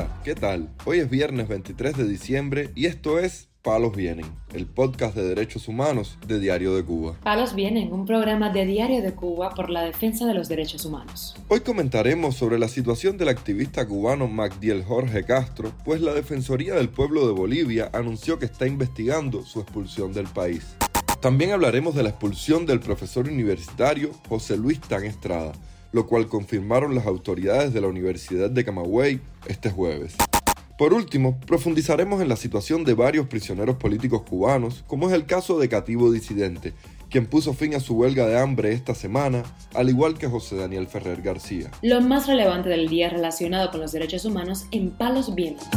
Hola, ¿qué tal? Hoy es viernes 23 de diciembre y esto es Palos Vienen, el podcast de derechos humanos de Diario de Cuba. Palos Vienen, un programa de Diario de Cuba por la defensa de los derechos humanos. Hoy comentaremos sobre la situación del activista cubano Magdiel Jorge Castro, pues la Defensoría del Pueblo de Bolivia anunció que está investigando su expulsión del país. También hablaremos de la expulsión del profesor universitario José Luis Tan Estrada, lo cual confirmaron las autoridades de la Universidad de Camagüey este jueves. Por último, profundizaremos en la situación de varios prisioneros políticos cubanos, como es el caso de Cativo Disidente, quien puso fin a su huelga de hambre esta semana, al igual que José Daniel Ferrer García. Lo más relevante del día relacionado con los derechos humanos en Palos Vientos.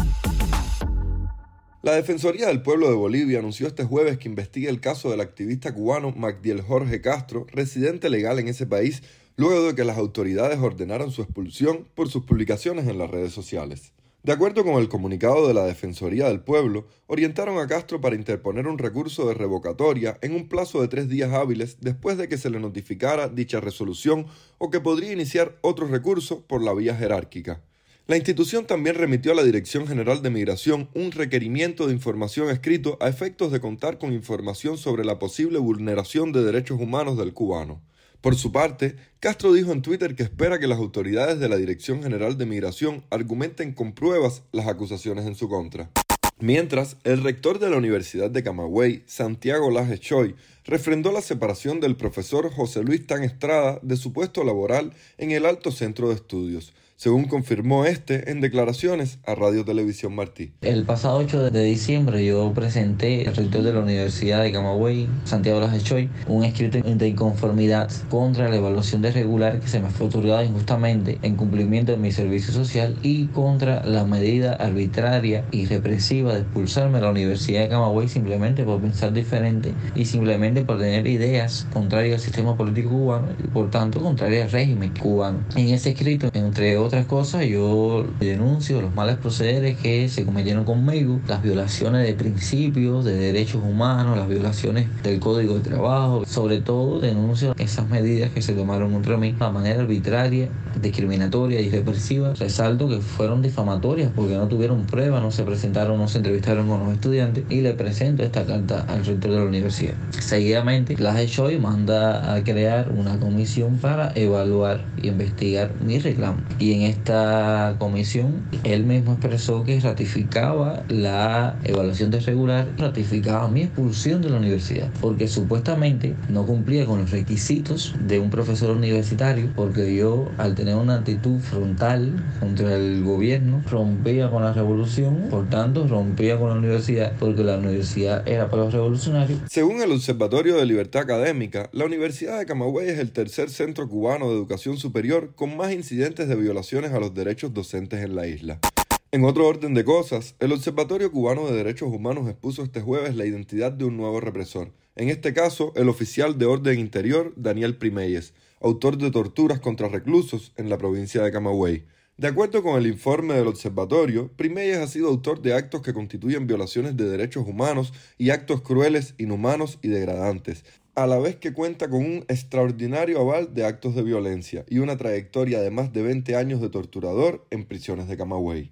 La Defensoría del Pueblo de Bolivia anunció este jueves que investiga el caso del activista cubano Magdiel Jorge Castro, residente legal en ese país, luego de que las autoridades ordenaran su expulsión por sus publicaciones en las redes sociales. De acuerdo con el comunicado de la Defensoría del Pueblo, orientaron a Castro para interponer un recurso de revocatoria en un plazo de tres días hábiles después de que se le notificara dicha resolución o que podría iniciar otro recurso por la vía jerárquica. La institución también remitió a la Dirección General de Migración un requerimiento de información escrito a efectos de contar con información sobre la posible vulneración de derechos humanos del cubano. Por su parte, Castro dijo en Twitter que espera que las autoridades de la Dirección General de Migración argumenten con pruebas las acusaciones en su contra. Mientras, el rector de la Universidad de Camagüey, Santiago Laje Choi, refrendó la separación del profesor José Luis Tan Estrada de su puesto laboral en el Alto Centro de Estudios, según confirmó este en declaraciones a Radio Televisión Martí. El pasado 8 de diciembre yo presenté al rector de la Universidad de Camagüey, Santiago Lajechoy, un escrito de inconformidad contra la evaluación de regular que se me fue otorgada injustamente en cumplimiento de mi servicio social y contra la medida arbitraria y represiva de expulsarme de la Universidad de Camagüey simplemente por pensar diferente y simplemente por tener ideas contrarias al sistema político cubano y por tanto contrarias al régimen cubano. En ese escrito, entre otras otras cosas, yo denuncio los malos procederes que se cometieron conmigo, las violaciones de principios, de derechos humanos, las violaciones del código de trabajo. Sobre todo denuncio esas medidas que se tomaron contra mí de manera arbitraria, discriminatoria y represiva. Resalto que fueron difamatorias porque no tuvieron pruebas, no se presentaron, no se entrevistaron con los estudiantes y le presento esta carta al rector de la universidad. Seguidamente, la y manda a crear una comisión para evaluar y investigar mi reclamo. Y en esta comisión, él mismo expresó que ratificaba la evaluación de regular, ratificaba mi expulsión de la universidad, porque supuestamente no cumplía con los requisitos de un profesor universitario, porque yo, al tener una actitud frontal contra el gobierno, rompía con la revolución, por tanto, rompía con la universidad, porque la universidad era para los revolucionarios. Según el Observatorio de Libertad Académica, la Universidad de Camagüey es el tercer centro cubano de educación superior con más incidentes de violación a los derechos docentes en la isla. En otro orden de cosas, el Observatorio Cubano de Derechos Humanos expuso este jueves la identidad de un nuevo represor, en este caso el oficial de orden interior Daniel Primeyes, autor de torturas contra reclusos en la provincia de Camagüey. De acuerdo con el informe del observatorio, Primeyes ha sido autor de actos que constituyen violaciones de derechos humanos y actos crueles, inhumanos y degradantes, a la vez que cuenta con un extraordinario aval de actos de violencia y una trayectoria de más de 20 años de torturador en prisiones de Camagüey.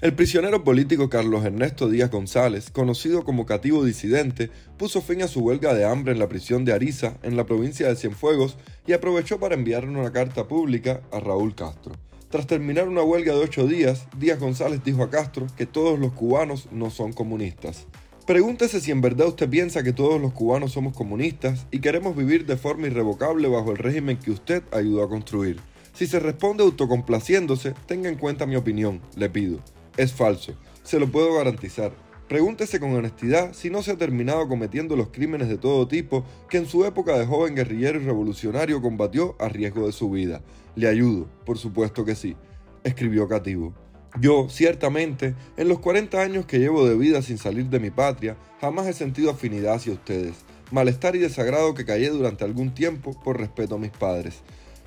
El prisionero político Carlos Ernesto Díaz González, conocido como cativo disidente, puso fin a su huelga de hambre en la prisión de Ariza, en la provincia de Cienfuegos, y aprovechó para enviarle una carta pública a Raúl Castro. Tras terminar una huelga de ocho días, Díaz González dijo a Castro que todos los cubanos no son comunistas. Pregúntese si en verdad usted piensa que todos los cubanos somos comunistas y queremos vivir de forma irrevocable bajo el régimen que usted ayudó a construir. Si se responde autocomplaciéndose, tenga en cuenta mi opinión, le pido. Es falso, se lo puedo garantizar. Pregúntese con honestidad si no se ha terminado cometiendo los crímenes de todo tipo que en su época de joven guerrillero y revolucionario combatió a riesgo de su vida. Le ayudo, por supuesto que sí, escribió Cativo. Yo, ciertamente, en los 40 años que llevo de vida sin salir de mi patria, jamás he sentido afinidad hacia ustedes, malestar y desagrado que callé durante algún tiempo por respeto a mis padres.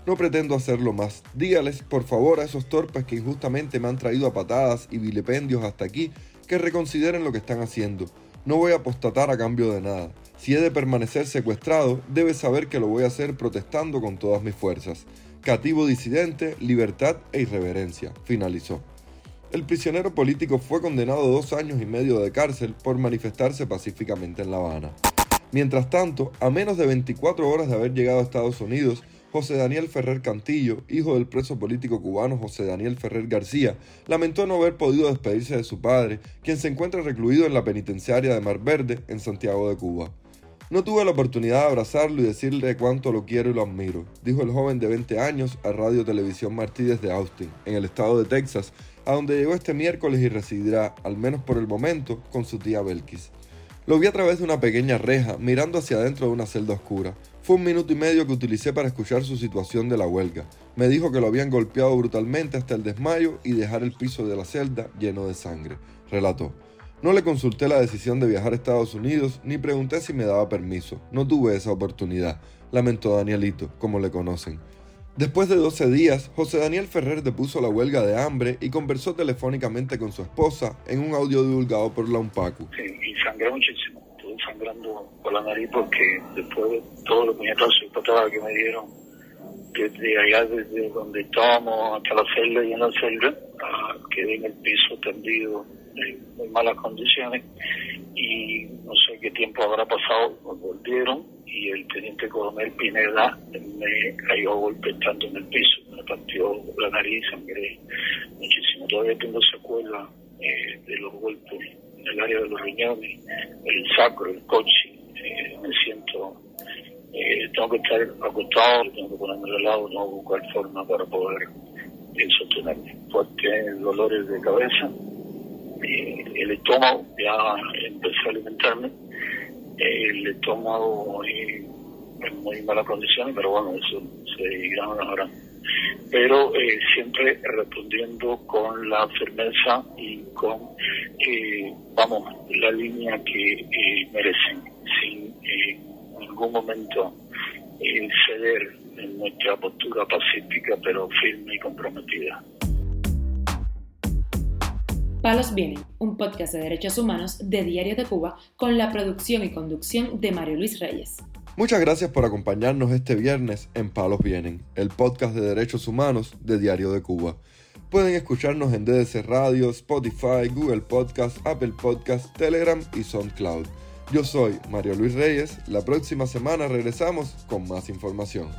No pretendo hacerlo más. Dígales, por favor, a esos torpes que injustamente me han traído a patadas y vilipendios hasta aquí, que reconsideren lo que están haciendo. No voy a apostatar a cambio de nada. Si he de permanecer secuestrado, debe saber que lo voy a hacer protestando con todas mis fuerzas. cativo disidente, libertad e irreverencia, finalizó. El prisionero político fue condenado a dos años y medio de cárcel por manifestarse pacíficamente en La Habana. Mientras tanto, a menos de 24 horas de haber llegado a Estados Unidos, José Daniel Ferrer Cantillo, hijo del preso político cubano José Daniel Ferrer García, lamentó no haber podido despedirse de su padre, quien se encuentra recluido en la penitenciaria de Mar Verde, en Santiago de Cuba. No tuve la oportunidad de abrazarlo y decirle cuánto lo quiero y lo admiro, dijo el joven de 20 años a Radio Televisión Martí desde Austin, en el estado de Texas, a donde llegó este miércoles y residirá, al menos por el momento, con su tía Belkis. Lo vi a través de una pequeña reja, mirando hacia adentro de una celda oscura. Fue un minuto y medio que utilicé para escuchar su situación de la huelga. Me dijo que lo habían golpeado brutalmente hasta el desmayo y dejar el piso de la celda lleno de sangre, relató. No le consulté la decisión de viajar a Estados Unidos ni pregunté si me daba permiso. No tuve esa oportunidad, lamentó Danielito, como le conocen. Después de 12 días, José Daniel Ferrer depuso la huelga de hambre y conversó telefónicamente con su esposa en un audio divulgado por la UNPACU. Sí, y sangré muchísimo. Sangrando por la nariz porque después de todos los puñetazos y patadas que me dieron, desde allá, desde donde estábamos hasta la celda y en la celda, ah, quedé en el piso tendido en muy malas condiciones y no sé qué tiempo habrá pasado, nos volvieron y el teniente coronel Pineda me cayó golpeando en el piso, me partió la nariz, sangré muchísimo. Todavía tengo secuelas eh, de los golpes el área de los riñones, el sacro, el coche, eh, me siento, eh, tengo que estar acostado, tengo que ponerme de lado, tengo que buscar forma para poder sostenerme. Fuertes dolores de cabeza, el estómago, ya empecé a alimentarme, el estómago en muy malas condiciones, pero bueno, eso se irá mejorando. Pero eh, siempre respondiendo con la firmeza y con, eh, vamos, la línea que eh, merecen, sin en ningún momento ceder en nuestra postura pacífica, pero firme y comprometida. Palos Vienen, un podcast de derechos humanos de Diario de Cuba con la producción y conducción de Mario Luis Reyes. Muchas gracias por acompañarnos este viernes en Palos Vienen, el podcast de derechos humanos de Diario de Cuba. Pueden escucharnos en DDC Radio, Spotify, Google Podcast, Apple Podcast, Telegram y SoundCloud. Yo soy Mario Luis Reyes. La próxima semana regresamos con más información.